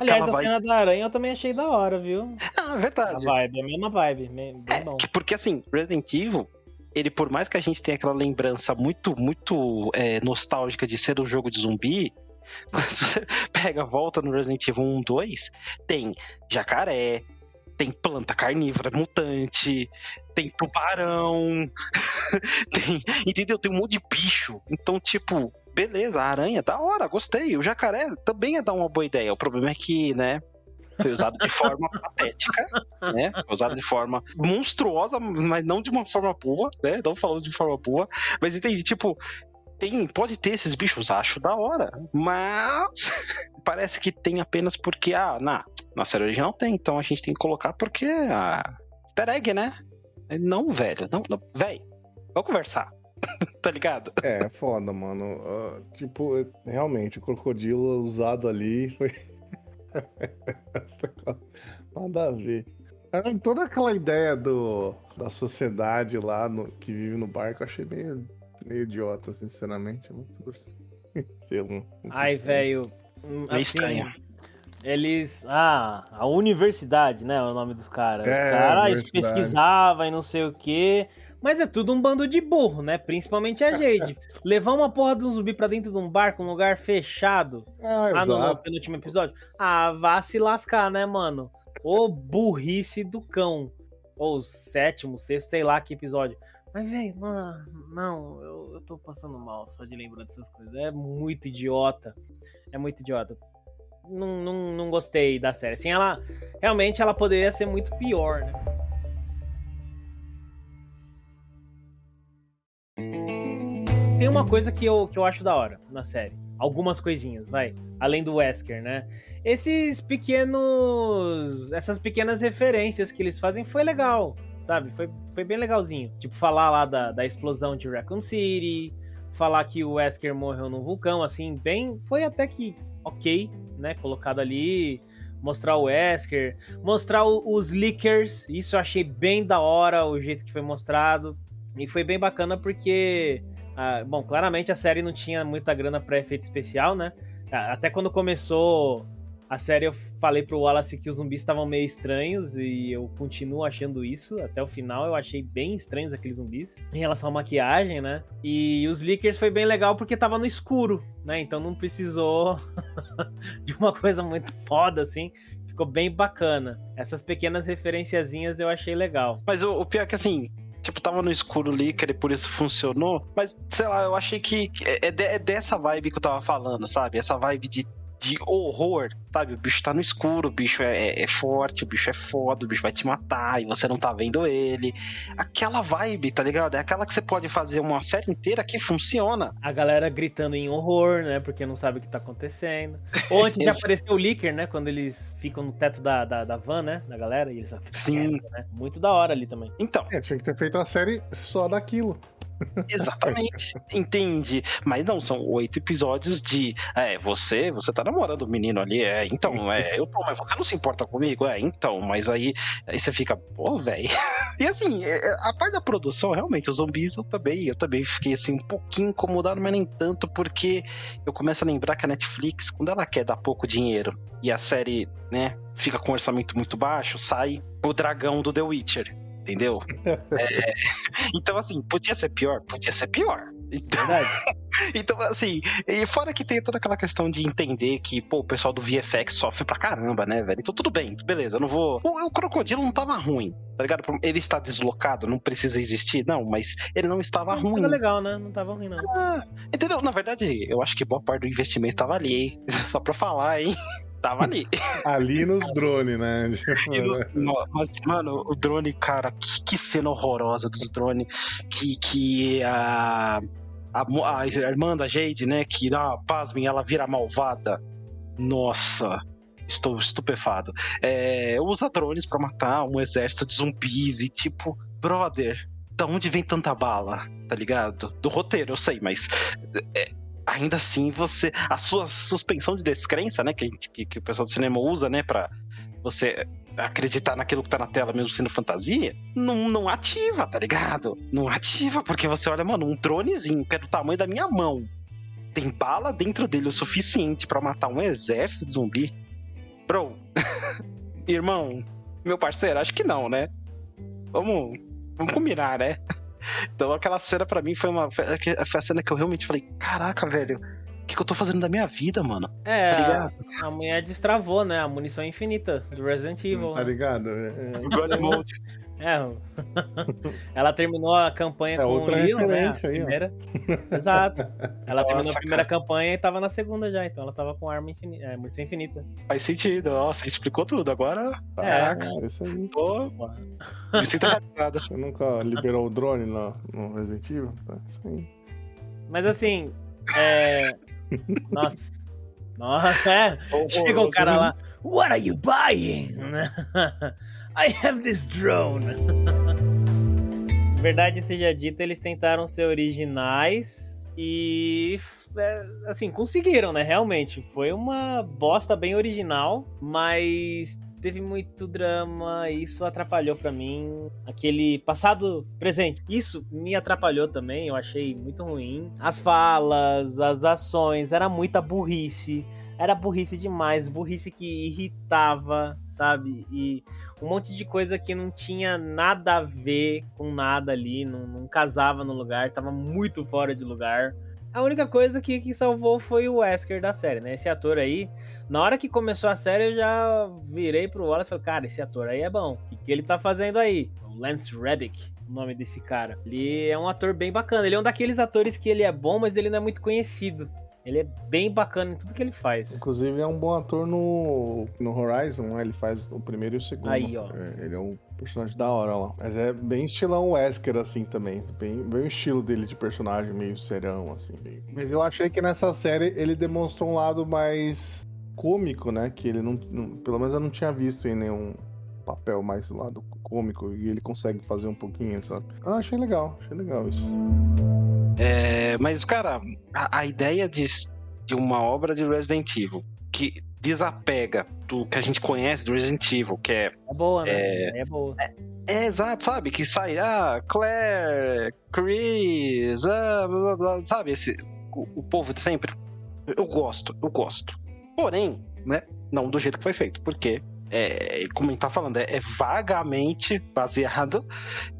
[SPEAKER 1] Aliás, a
[SPEAKER 3] vibe-
[SPEAKER 1] cena da aranha eu também achei da hora, viu?
[SPEAKER 3] Ah, é
[SPEAKER 1] A
[SPEAKER 3] verdade.
[SPEAKER 1] vibe, a mesma vibe, bem
[SPEAKER 3] É,
[SPEAKER 1] bom.
[SPEAKER 3] que- porque assim, Resident Evil, ele por mais que a gente tenha aquela lembrança muito, muito é, nostálgica de ser um jogo de zumbi, quando você pega, volta no Resident Evil 1, 2, tem jacaré, tem planta carnívora mutante, tem tubarão, tem, entendeu? Tem um monte de bicho. Então, tipo, beleza, a aranha, da hora, gostei. O jacaré também é dar uma boa ideia. O problema é que, né, foi usado de forma patética, né? Foi usado de forma monstruosa, mas não de uma forma boa, né? Não falando de forma boa, mas entendi, tipo, tem, pode ter esses bichos, acho da hora, mas parece que tem apenas porque, ah, na, na série original tem, então a gente tem que colocar porque, ah, easter egg, né? Não, velho, não, não velho, vamos conversar. tá ligado?
[SPEAKER 2] É, é foda, mano. Uh, tipo, realmente, o crocodilo usado ali foi. Nada a ver. Toda aquela ideia do, da sociedade lá no, que vive no barco, eu achei meio, meio idiota, sinceramente.
[SPEAKER 1] Sei lá. Ai, velho. Hum, assim, estranho. Eles. Ah, a universidade, né? O nome dos caras. É, Os caras pesquisavam e não sei o quê. Mas é tudo um bando de burro, né? Principalmente a Jade. Levar uma porra de um zumbi pra dentro de um barco, um lugar fechado.
[SPEAKER 2] Ah, ah
[SPEAKER 1] no, no penúltimo episódio. Ah, vá se lascar, né, mano? Ô burrice do cão. Ou sétimo, sexto, sei lá que episódio. Mas, velho, não, não eu, eu tô passando mal só de lembrar dessas coisas. É muito idiota. É muito idiota. Não, não, não gostei da série. Assim, ela. Realmente ela poderia ser muito pior, né? Tem uma coisa que eu, que eu acho da hora na série. Algumas coisinhas, vai. Além do Wesker, né? Esses pequenos. Essas pequenas referências que eles fazem foi legal, sabe? Foi, foi bem legalzinho. Tipo, falar lá da, da explosão de Raccoon City. Falar que o Wesker morreu num vulcão, assim, bem. Foi até que ok, né? Colocado ali mostrar o Wesker, mostrar os leakers, isso eu achei bem da hora o jeito que foi mostrado. E foi bem bacana porque, ah, bom, claramente a série não tinha muita grana para efeito especial, né? Até quando começou a série eu falei pro Wallace que os zumbis estavam meio estranhos e eu continuo achando isso. Até o final eu achei bem estranhos aqueles zumbis em relação à maquiagem, né? E os leakers foi bem legal porque tava no escuro, né? Então não precisou de uma coisa muito foda assim. Ficou bem bacana. Essas pequenas referenciazinhas eu achei legal.
[SPEAKER 3] Mas o, o pior é que assim, tipo, tava no escuro ali, que por isso funcionou. Mas, sei lá, eu achei que é, é, é dessa vibe que eu tava falando, sabe? Essa vibe de de horror, sabe? O bicho tá no escuro, o bicho é, é, é, forte, o bicho é foda, o bicho vai te matar e você não tá vendo ele. Aquela vibe, tá ligado? É aquela que você pode fazer uma série inteira que funciona.
[SPEAKER 1] A galera gritando em horror, né? Porque não sabe o que tá acontecendo. Ou antes de aparecer o Licker, né? Quando eles ficam no teto da, da, da van, né? Da galera, e eles
[SPEAKER 3] Sim.
[SPEAKER 1] Quieto, né? Muito da hora ali também.
[SPEAKER 3] Então.
[SPEAKER 2] É, tinha que ter feito uma série só daquilo.
[SPEAKER 3] Exatamente, entende? Mas não, são oito episódios de é, você, você tá namorando o menino ali, é, então, é, eu tô, mas você não se importa comigo? É, então, mas aí, aí você fica, pô, velho. E assim, é, é, a parte da produção, realmente, os zumbis eu também, eu também fiquei assim, um pouquinho incomodado, mas nem tanto, porque eu começo a lembrar que a Netflix, quando ela quer dar pouco dinheiro e a série, né, fica com um orçamento muito baixo, sai o dragão do The Witcher entendeu? é, então, assim, podia ser pior? Podia ser pior. Então, então, assim, e fora que tem toda aquela questão de entender que, pô, o pessoal do VFX sofre pra caramba, né, velho? Então tudo bem, beleza, eu não vou. O, o crocodilo não tava ruim, tá ligado? Ele está deslocado, não precisa existir, não, mas ele não estava não, ruim. Tava
[SPEAKER 1] legal, né? Não tava ruim, não.
[SPEAKER 3] Ah, entendeu? Na verdade, eu acho que boa parte do investimento tava ali, Só pra falar, hein? Tava ali.
[SPEAKER 2] Ali nos drones, né?
[SPEAKER 3] Nos... Mas, mano, o drone, cara, que, que cena horrorosa dos drones. Que, que a, a, a irmã da Jade, né? Que, ah, pasmem, ela vira malvada. Nossa, estou estupefado. É, usa drones para matar um exército de zumbis e tipo, brother, da onde vem tanta bala? Tá ligado? Do roteiro, eu sei, mas. É, ainda assim você. A sua suspensão de descrença, né? Que, que, que o pessoal do cinema usa, né? Pra você acreditar naquilo que tá na tela, mesmo sendo fantasia, não, não ativa, tá ligado? Não ativa, porque você olha, mano, um dronezinho que é do tamanho da minha mão. Tem bala dentro dele o suficiente para matar um exército de zumbi. Bro, irmão, meu parceiro, acho que não, né? Vamos, vamos combinar, né? Então aquela cena para mim foi uma. Foi a cena que eu realmente falei, caraca, velho. O que, que eu tô fazendo da minha vida, mano?
[SPEAKER 1] É, tá a, a mulher destravou, né? A munição infinita do Resident Evil.
[SPEAKER 2] Tá ligado? É, é.
[SPEAKER 3] God Mode.
[SPEAKER 1] É, ela terminou a campanha é, com
[SPEAKER 2] outra
[SPEAKER 1] o Leon, né?
[SPEAKER 2] A primeira.
[SPEAKER 1] Exato. Ela Nossa, terminou a primeira cara. campanha e tava na segunda já, então ela tava com arma infinita, é, munição infinita.
[SPEAKER 3] Faz sentido, nossa, explicou tudo. Agora.
[SPEAKER 2] É, é isso aí.
[SPEAKER 3] Tô. Me sinto
[SPEAKER 2] Você nunca liberou o drone no, no Resident Evil? Tá, isso aí.
[SPEAKER 1] Mas assim, é. Nossa. Nossa, é. Chega o cara lá. What are you buying? I have this drone. Verdade seja dita, eles tentaram ser originais e é, assim, conseguiram, né? Realmente. Foi uma bosta bem original, mas teve muito drama, isso atrapalhou para mim aquele passado presente. Isso me atrapalhou também, eu achei muito ruim. As falas, as ações, era muita burrice. Era burrice demais, burrice que irritava, sabe? E um monte de coisa que não tinha nada a ver com nada ali, não, não casava no lugar, tava muito fora de lugar. A única coisa que, que salvou foi o Wesker da série, né? Esse ator aí, na hora que começou a série, eu já virei pro Wallace e falei, cara, esse ator aí é bom. O que ele tá fazendo aí? O Lance Reddick, o nome desse cara. Ele é um ator bem bacana. Ele é um daqueles atores que ele é bom, mas ele não é muito conhecido. Ele é bem bacana em tudo que ele faz.
[SPEAKER 2] Inclusive é um bom ator no, no Horizon, né? Ele faz o primeiro e o segundo.
[SPEAKER 1] Aí, ó.
[SPEAKER 2] É, ele é um personagem da hora lá. Mas é bem estilão Wesker, assim, também. Bem, bem o estilo dele de personagem, meio serão, assim. Meio... Mas eu achei que nessa série ele demonstrou um lado mais cômico, né? Que ele não, não... Pelo menos eu não tinha visto em nenhum papel mais do lado cômico. E ele consegue fazer um pouquinho, sabe? Eu achei legal, achei legal isso.
[SPEAKER 3] É, mas, cara, a, a ideia de, de uma obra de Resident Evil que desapega do que a gente conhece do Resident Evil, que é.
[SPEAKER 1] É boa, né? É, é boa.
[SPEAKER 3] É, é, exato, sabe? Que sai, ah, Claire, Chris, ah, blá, blá, blá, sabe? Esse, o, o, povo de sempre. Eu gosto, eu gosto. Porém, né? Não do jeito que foi feito, porque. É, como gente tá falando, é, é vagamente baseado.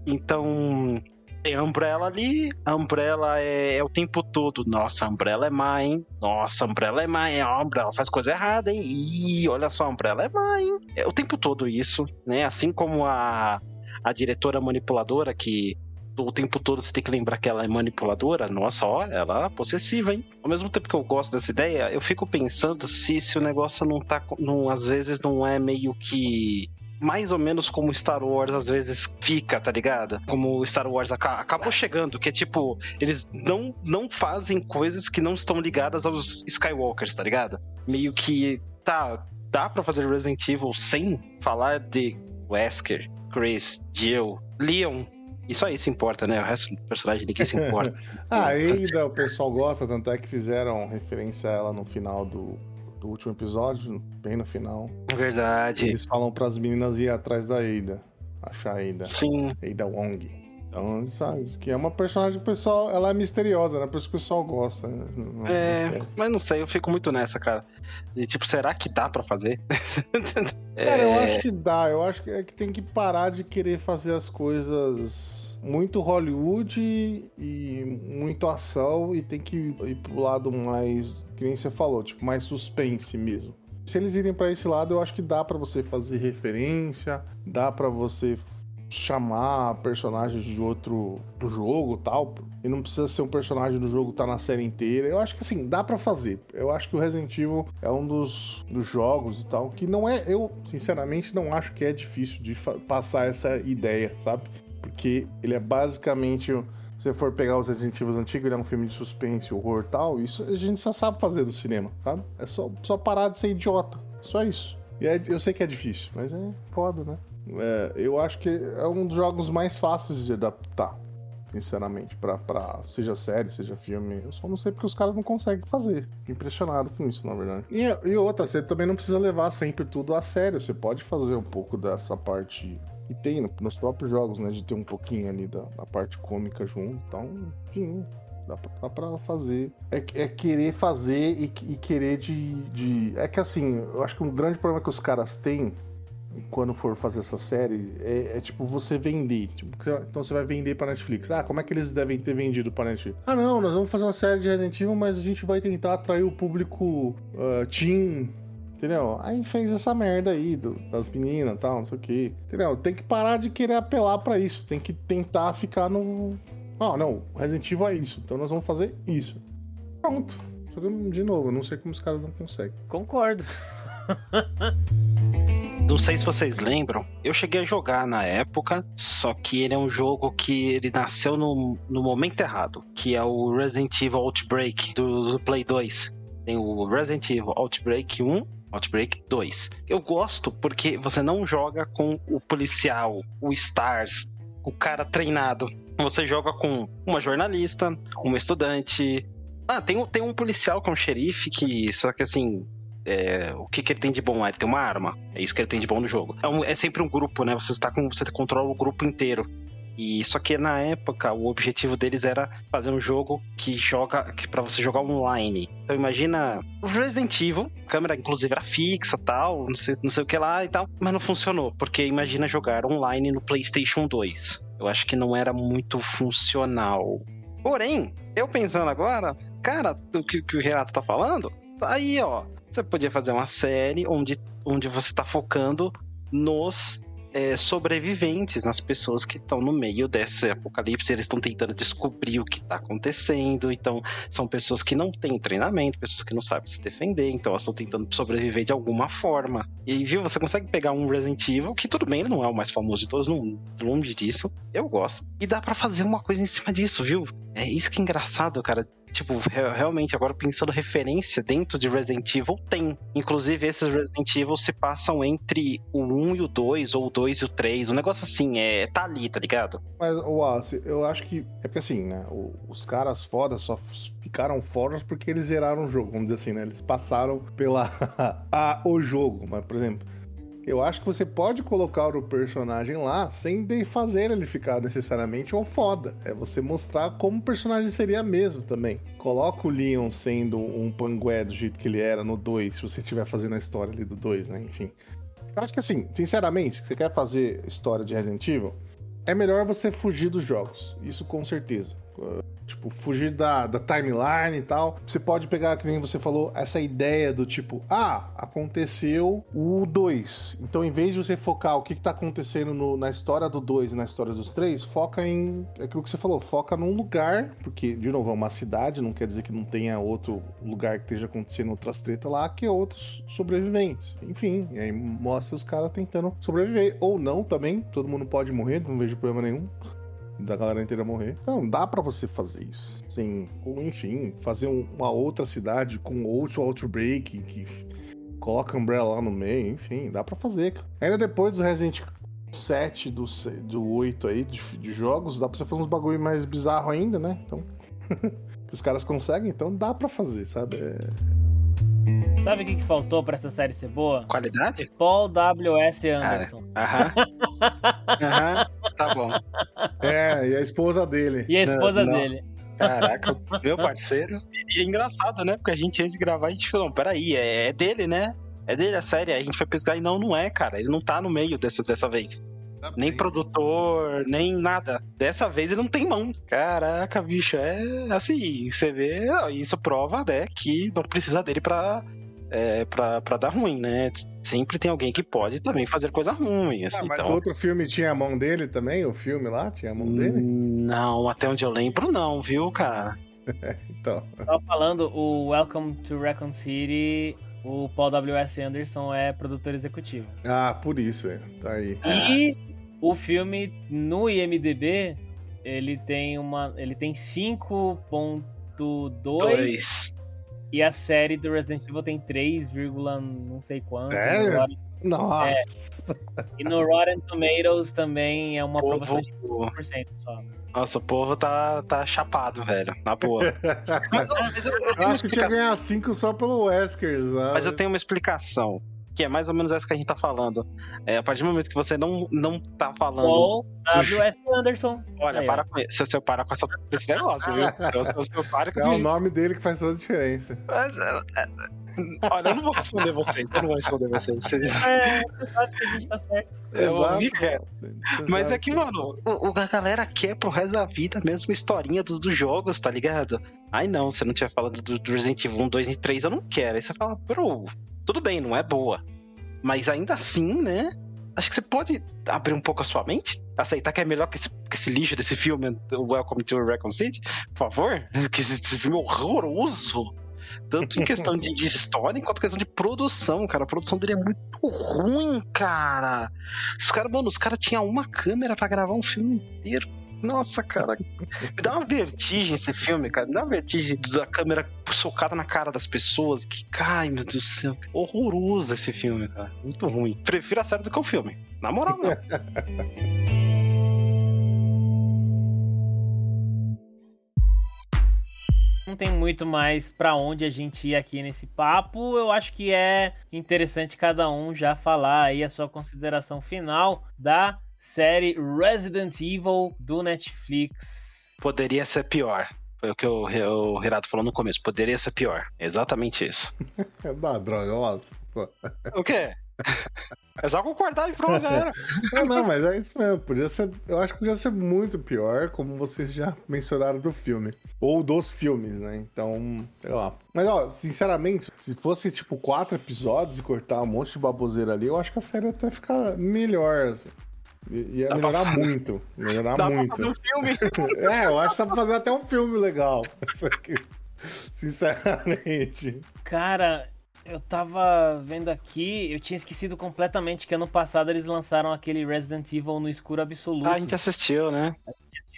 [SPEAKER 3] Então, tem a Umbrella ali, a Umbrella é, é, o tempo todo, nossa, a Umbrella é má, hein? Nossa, a Umbrella é má, hein? A Umbrella faz coisa errada, hein? Ih, olha só, a Umbrella é má, hein? É o tempo todo isso, né? Assim como a, a diretora manipuladora, que o tempo todo você tem que lembrar que ela é manipuladora, nossa, olha, ela é possessiva, hein? Ao mesmo tempo que eu gosto dessa ideia, eu fico pensando se, se o negócio não tá. Não, às vezes não é meio que mais ou menos como Star Wars às vezes fica, tá ligado? Como Star Wars acabou chegando, que é tipo, eles não, não fazem coisas que não estão ligadas aos Skywalkers, tá ligado? Meio que, tá, dá para fazer Resident Evil sem falar de Wesker, Chris, Jill, Leon, e só isso importa, né? O resto do personagem ninguém se importa.
[SPEAKER 2] ah, ainda o pessoal gosta, tanto é que fizeram referência a ela no final do do último episódio, bem no final.
[SPEAKER 3] Verdade.
[SPEAKER 2] Eles falam para as meninas ir atrás da Ada, achar a Ada.
[SPEAKER 3] Sim.
[SPEAKER 2] Ada Wong. Então, sabe, que é uma personagem pessoal, ela é misteriosa, né? Por isso que o pessoal gosta. Né?
[SPEAKER 3] é, mas não sei, eu fico muito nessa, cara. E tipo, será que dá para fazer?
[SPEAKER 2] cara, é... eu acho que dá. Eu acho que é que tem que parar de querer fazer as coisas muito Hollywood e muito ação e tem que ir pro lado mais que nem você falou, tipo, mais suspense mesmo. Se eles irem para esse lado, eu acho que dá para você fazer referência, dá para você chamar personagens de outro do jogo tal. E não precisa ser um personagem do jogo tá na série inteira. Eu acho que assim, dá para fazer. Eu acho que o Resident Evil é um dos, dos jogos e tal que não é. Eu, sinceramente, não acho que é difícil de passar essa ideia, sabe? Porque ele é basicamente se você for pegar os Resident Evil antigos, ele é um filme de suspense, horror tal. Isso a gente só sabe fazer no cinema, sabe? É só, só parar de ser idiota. Só isso. E é, eu sei que é difícil, mas é foda, né? É, eu acho que é um dos jogos mais fáceis de adaptar, sinceramente, pra, pra seja série, seja filme. Eu só não sei porque os caras não conseguem fazer. Fico impressionado com isso, na verdade. E, e outra, você também não precisa levar sempre tudo a sério. Você pode fazer um pouco dessa parte e tem nos próprios jogos, né? De ter um pouquinho ali da, da parte cômica junto. Então, enfim, dá pra, dá pra fazer. É, é querer fazer e, e querer de, de. É que assim, eu acho que um grande problema que os caras têm quando for fazer essa série é, é, tipo você vender. Tipo, então você vai vender pra Netflix. Ah, como é que eles devem ter vendido pra Netflix? Ah, não, nós vamos fazer uma série de Resident Evil, mas a gente vai tentar atrair o público uh, teen Entendeu? Aí fez essa merda aí do, das meninas e tal, não sei o que. Entendeu? Tem que parar de querer apelar para isso. Tem que tentar ficar no. Não, não, Resident Evil é isso. Então nós vamos fazer isso. Pronto. Só que, de novo, eu não sei como os caras não conseguem.
[SPEAKER 1] Concordo.
[SPEAKER 3] Não sei se vocês lembram, eu cheguei a jogar na época, só que ele é um jogo que ele nasceu no, no momento errado, que é o Resident Evil Outbreak do, do Play 2. Tem o Resident Evil Outbreak 1 Outbreak 2. Eu gosto porque você não joga com o policial, o Stars, o cara treinado. Você joga com uma jornalista, uma estudante. Ah, tem, tem um policial com um xerife que. Só que assim. É, o que, que ele tem de bom? Ele tem uma arma. É isso que ele tem de bom no jogo. É, um, é sempre um grupo, né? Você está com. Você controla o grupo inteiro. E só que na época o objetivo deles era fazer um jogo que joga que para você jogar online. Então imagina o Resident Evil, câmera inclusive era fixa, tal, não sei, não sei o que lá e tal, mas não funcionou, porque imagina jogar online no PlayStation 2. Eu acho que não era muito funcional. Porém, eu pensando agora, cara, o que, que o Renato tá falando, tá aí, ó. Você podia fazer uma série onde, onde você tá focando nos é, sobreviventes, nas pessoas que estão no meio desse apocalipse, eles estão tentando descobrir o que está acontecendo. Então, são pessoas que não têm treinamento, pessoas que não sabem se defender, então elas estão tentando sobreviver de alguma forma. E viu, você consegue pegar um Resident Evil, que tudo bem, ele não é o mais famoso de todos, não, longe disso. Eu gosto. E dá para fazer uma coisa em cima disso, viu? É isso que é engraçado, cara tipo, realmente, agora pensando referência dentro de Resident Evil, tem. Inclusive, esses Resident Evil se passam entre o 1 e o 2, ou o 2 e o 3. Um negócio assim, é, tá ali, tá ligado?
[SPEAKER 2] Mas, Wallace, eu acho que. É porque assim, né? Os caras fodas só ficaram fodas porque eles zeraram o jogo, vamos dizer assim, né? Eles passaram pela. a, o jogo. Mas, por exemplo eu acho que você pode colocar o personagem lá sem fazer ele ficar necessariamente um foda. É você mostrar como o personagem seria mesmo também. Coloca o Leon sendo um pangué do jeito que ele era no 2, se você estiver fazendo a história ali do 2, né? Enfim. Eu acho que assim, sinceramente, você quer fazer história de Resident Evil, é melhor você fugir dos jogos. Isso com certeza. Tipo, fugir da, da timeline e tal. Você pode pegar, que nem você falou, essa ideia do tipo, ah, aconteceu o 2. Então, em vez de você focar o que, que tá acontecendo no, na história do 2 e na história dos 3, foca em aquilo que você falou, foca num lugar, porque, de novo, é uma cidade, não quer dizer que não tenha outro lugar que esteja acontecendo outras tretas lá, que outros sobreviventes. Enfim, e aí mostra os caras tentando sobreviver. Ou não também, todo mundo pode morrer, não vejo problema nenhum da galera inteira morrer. Então, dá para você fazer isso. Sim, ou enfim, fazer uma outra cidade com outro Outbreak que coloca Umbrella lá no meio, enfim, dá para fazer. Ainda depois do Resident 7, do, do 8 aí, de, de jogos, dá pra você fazer uns bagulho mais bizarro ainda, né? Então, os caras conseguem, então dá para fazer, sabe? É...
[SPEAKER 1] Sabe o que, que faltou pra essa série ser boa?
[SPEAKER 3] Qualidade?
[SPEAKER 1] Paul W.S. Anderson.
[SPEAKER 3] Aham. Aham. Tá bom.
[SPEAKER 2] É, e a esposa dele.
[SPEAKER 1] E a esposa não, não. dele.
[SPEAKER 3] Caraca, meu parceiro. E é engraçado, né? Porque a gente antes de gravar, a gente falou, peraí, é, é dele, né? É dele a série. Aí a gente foi pesquisar e não, não é, cara. Ele não tá no meio dessa, dessa vez. Tá nem produtor, nem nada. Dessa vez ele não tem mão. Caraca, bicho, é assim, você vê, isso prova, né, que não precisa dele pra, é, pra, pra dar ruim, né? Sempre tem alguém que pode também fazer coisa ruim. Assim, ah,
[SPEAKER 2] mas
[SPEAKER 3] então...
[SPEAKER 2] outro filme tinha a mão dele também? O filme lá tinha a mão dele?
[SPEAKER 3] Não, até onde eu lembro, não, viu, cara?
[SPEAKER 2] então.
[SPEAKER 1] Tava falando, o Welcome to Raccoon City o Paul W.S. Anderson é produtor executivo.
[SPEAKER 2] Ah, por isso, é. Tá aí.
[SPEAKER 1] E o filme no IMDB, ele tem uma, ele tem 5.2 e a série do Resident Evil tem 3, não sei quanto.
[SPEAKER 2] É? Nossa!
[SPEAKER 1] É. E no Rotten Tomatoes também é uma aprovação de 5% só.
[SPEAKER 3] Nossa, o povo tá, tá chapado, velho. Na boa.
[SPEAKER 2] mas, mas eu, eu, eu acho que tinha ganhar 5 só pelo Wesker, sabe?
[SPEAKER 3] Mas eu tenho uma explicação que é mais ou menos essa que a gente tá falando. É, a partir do momento que você não, não tá falando.
[SPEAKER 1] Ou W.S. Anderson.
[SPEAKER 3] Olha, para com isso. Se eu parar com essa, esse negócio, viu? Se eu, se eu
[SPEAKER 2] para com É o nome dele que faz toda a diferença.
[SPEAKER 3] É, é... Olha, eu não vou responder vocês, eu não vou responder vocês.
[SPEAKER 1] Vocês... É, você sabe que a gente tá certo.
[SPEAKER 3] Eu Exato. Mas é que, mano, o, a galera quer pro resto da vida a mesma historinha dos, dos jogos, tá ligado? Ai não, você não tinha falado do, do Resident Evil 1, 2 e 3, eu não quero. Aí você fala, bro, tudo bem, não é boa. Mas ainda assim, né? Acho que você pode abrir um pouco a sua mente, aceitar que é melhor que esse, que esse lixo desse filme, Welcome to Raccoon City, por favor? Que esse, esse filme é horroroso. Tanto em questão de, de, história quanto em questão de produção, cara. A produção dele é muito ruim, cara. Os caras, mano, os caras tinham uma câmera para gravar um filme inteiro. Nossa, cara. Me dá uma vertigem esse filme, cara. Me dá uma vertigem da câmera socada na cara das pessoas. Que, cai meu Deus do céu. Horroroso esse filme, cara. Muito ruim. Prefiro a série do que o filme. Na moral, não.
[SPEAKER 1] não tem muito mais para onde a gente ir aqui nesse papo. Eu acho que é interessante cada um já falar aí a sua consideração final da série Resident Evil do Netflix.
[SPEAKER 3] Poderia ser pior. Foi o que o, o Renato falou no começo. Poderia ser pior. Exatamente isso.
[SPEAKER 2] É da droga, ó.
[SPEAKER 3] O quê? É só concordar e pronto, já era.
[SPEAKER 2] Não, não, mas é isso mesmo. Podia ser, eu acho que podia ser muito pior, como vocês já mencionaram do filme. Ou dos filmes, né? Então, sei lá. Mas, ó, sinceramente, se fosse tipo quatro episódios e cortar um monte de baboseira ali, eu acho que a série até ficar melhor. Assim. Ia melhorar pra... muito. Melhorar dá muito. Pra fazer um filme. é, eu acho que dá pra fazer até um filme legal. Isso aqui. Sinceramente.
[SPEAKER 1] Cara, eu tava vendo aqui, eu tinha esquecido completamente que ano passado eles lançaram aquele Resident Evil no escuro absoluto.
[SPEAKER 3] Ah, a gente assistiu, né?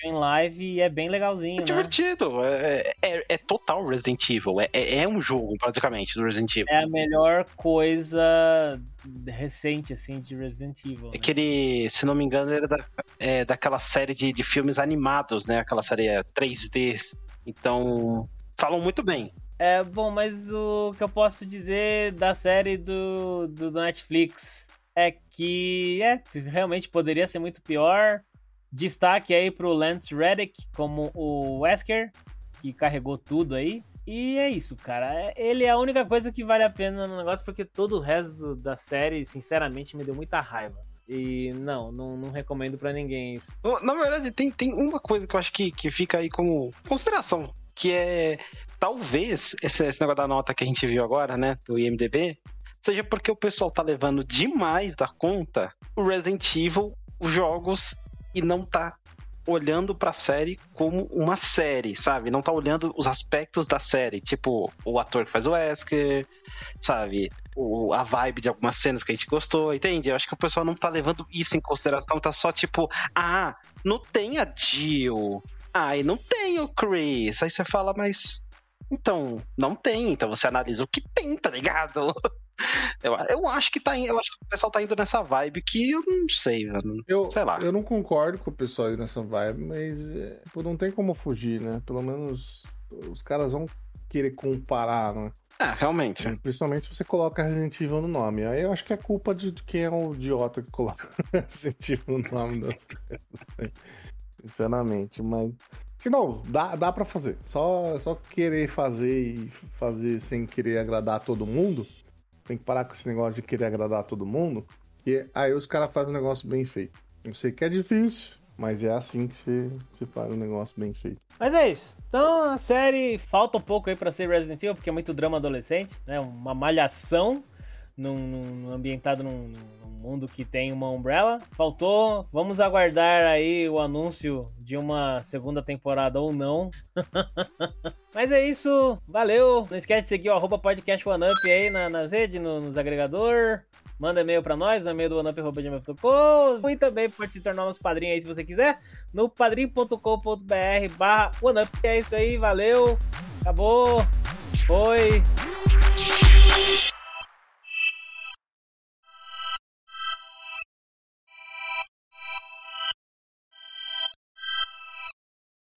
[SPEAKER 1] Assistiu em live e é bem legalzinho, é
[SPEAKER 3] né? divertido, é, é, é, total Resident Evil, é, é, é um jogo praticamente do Resident Evil.
[SPEAKER 1] É a melhor coisa recente, assim, de Resident Evil.
[SPEAKER 3] É né? que ele, se não me engano, era da, é, daquela série de, de filmes animados, né? Aquela série 3D. Então, falam muito bem.
[SPEAKER 1] É, bom, mas o que eu posso dizer da série do, do, do Netflix é que é, realmente poderia ser muito pior. Destaque aí pro Lance Reddick como o Wesker, que carregou tudo aí. E é isso, cara. É, ele é a única coisa que vale a pena no negócio, porque todo o resto da série, sinceramente, me deu muita raiva. E não, não, não recomendo para ninguém isso.
[SPEAKER 3] Na verdade, tem, tem uma coisa que eu acho que, que fica aí como consideração, que é talvez esse, esse negócio da nota que a gente viu agora, né, do IMDB, seja porque o pessoal tá levando demais da conta o Resident Evil, os jogos, e não tá olhando pra série como uma série, sabe? Não tá olhando os aspectos da série, tipo o ator que faz o Wesker, sabe? O, a vibe de algumas cenas que a gente gostou, entende? Eu acho que o pessoal não tá levando isso em consideração, tá só tipo, ah, não tem a Jill, ah, e não tem o Chris. Aí você fala, mas então, não tem. Então você analisa o que tem, tá ligado? Eu, eu acho que tá eu acho que o pessoal tá indo nessa vibe que eu não sei, mano.
[SPEAKER 2] Eu,
[SPEAKER 3] sei lá.
[SPEAKER 2] Eu não concordo com o pessoal ir nessa vibe, mas é, tipo, não tem como fugir, né? Pelo menos os caras vão querer comparar, né?
[SPEAKER 3] É, realmente.
[SPEAKER 2] Principalmente se você coloca Resident Evil no nome. Aí eu acho que é culpa de quem é o idiota que coloca Resident Evil no nome das coisas. Sinceramente, mas que não, dá, dá para fazer. Só, só querer fazer e fazer sem querer agradar todo mundo. Tem que parar com esse negócio de querer agradar todo mundo. E aí os caras fazem um negócio bem feito. Eu sei que é difícil, mas é assim que se, se faz um negócio bem feito.
[SPEAKER 1] Mas é isso. Então a série falta um pouco aí para ser Resident Evil, porque é muito drama adolescente, né? Uma malhação num, num ambientado num, num, mundo que tem uma Umbrella. Faltou. Vamos aguardar aí o anúncio de uma segunda temporada ou não. Mas é isso. Valeu. Não esquece de seguir o arroba podcast OneUp aí na, nas redes, no, nos agregador. Manda e-mail pra nós, no e-mail do oneup.gmail.com e também pode se tornar nosso padrinho aí se você quiser, no padrim.com.br barra OneUp. É isso aí, valeu, acabou, foi.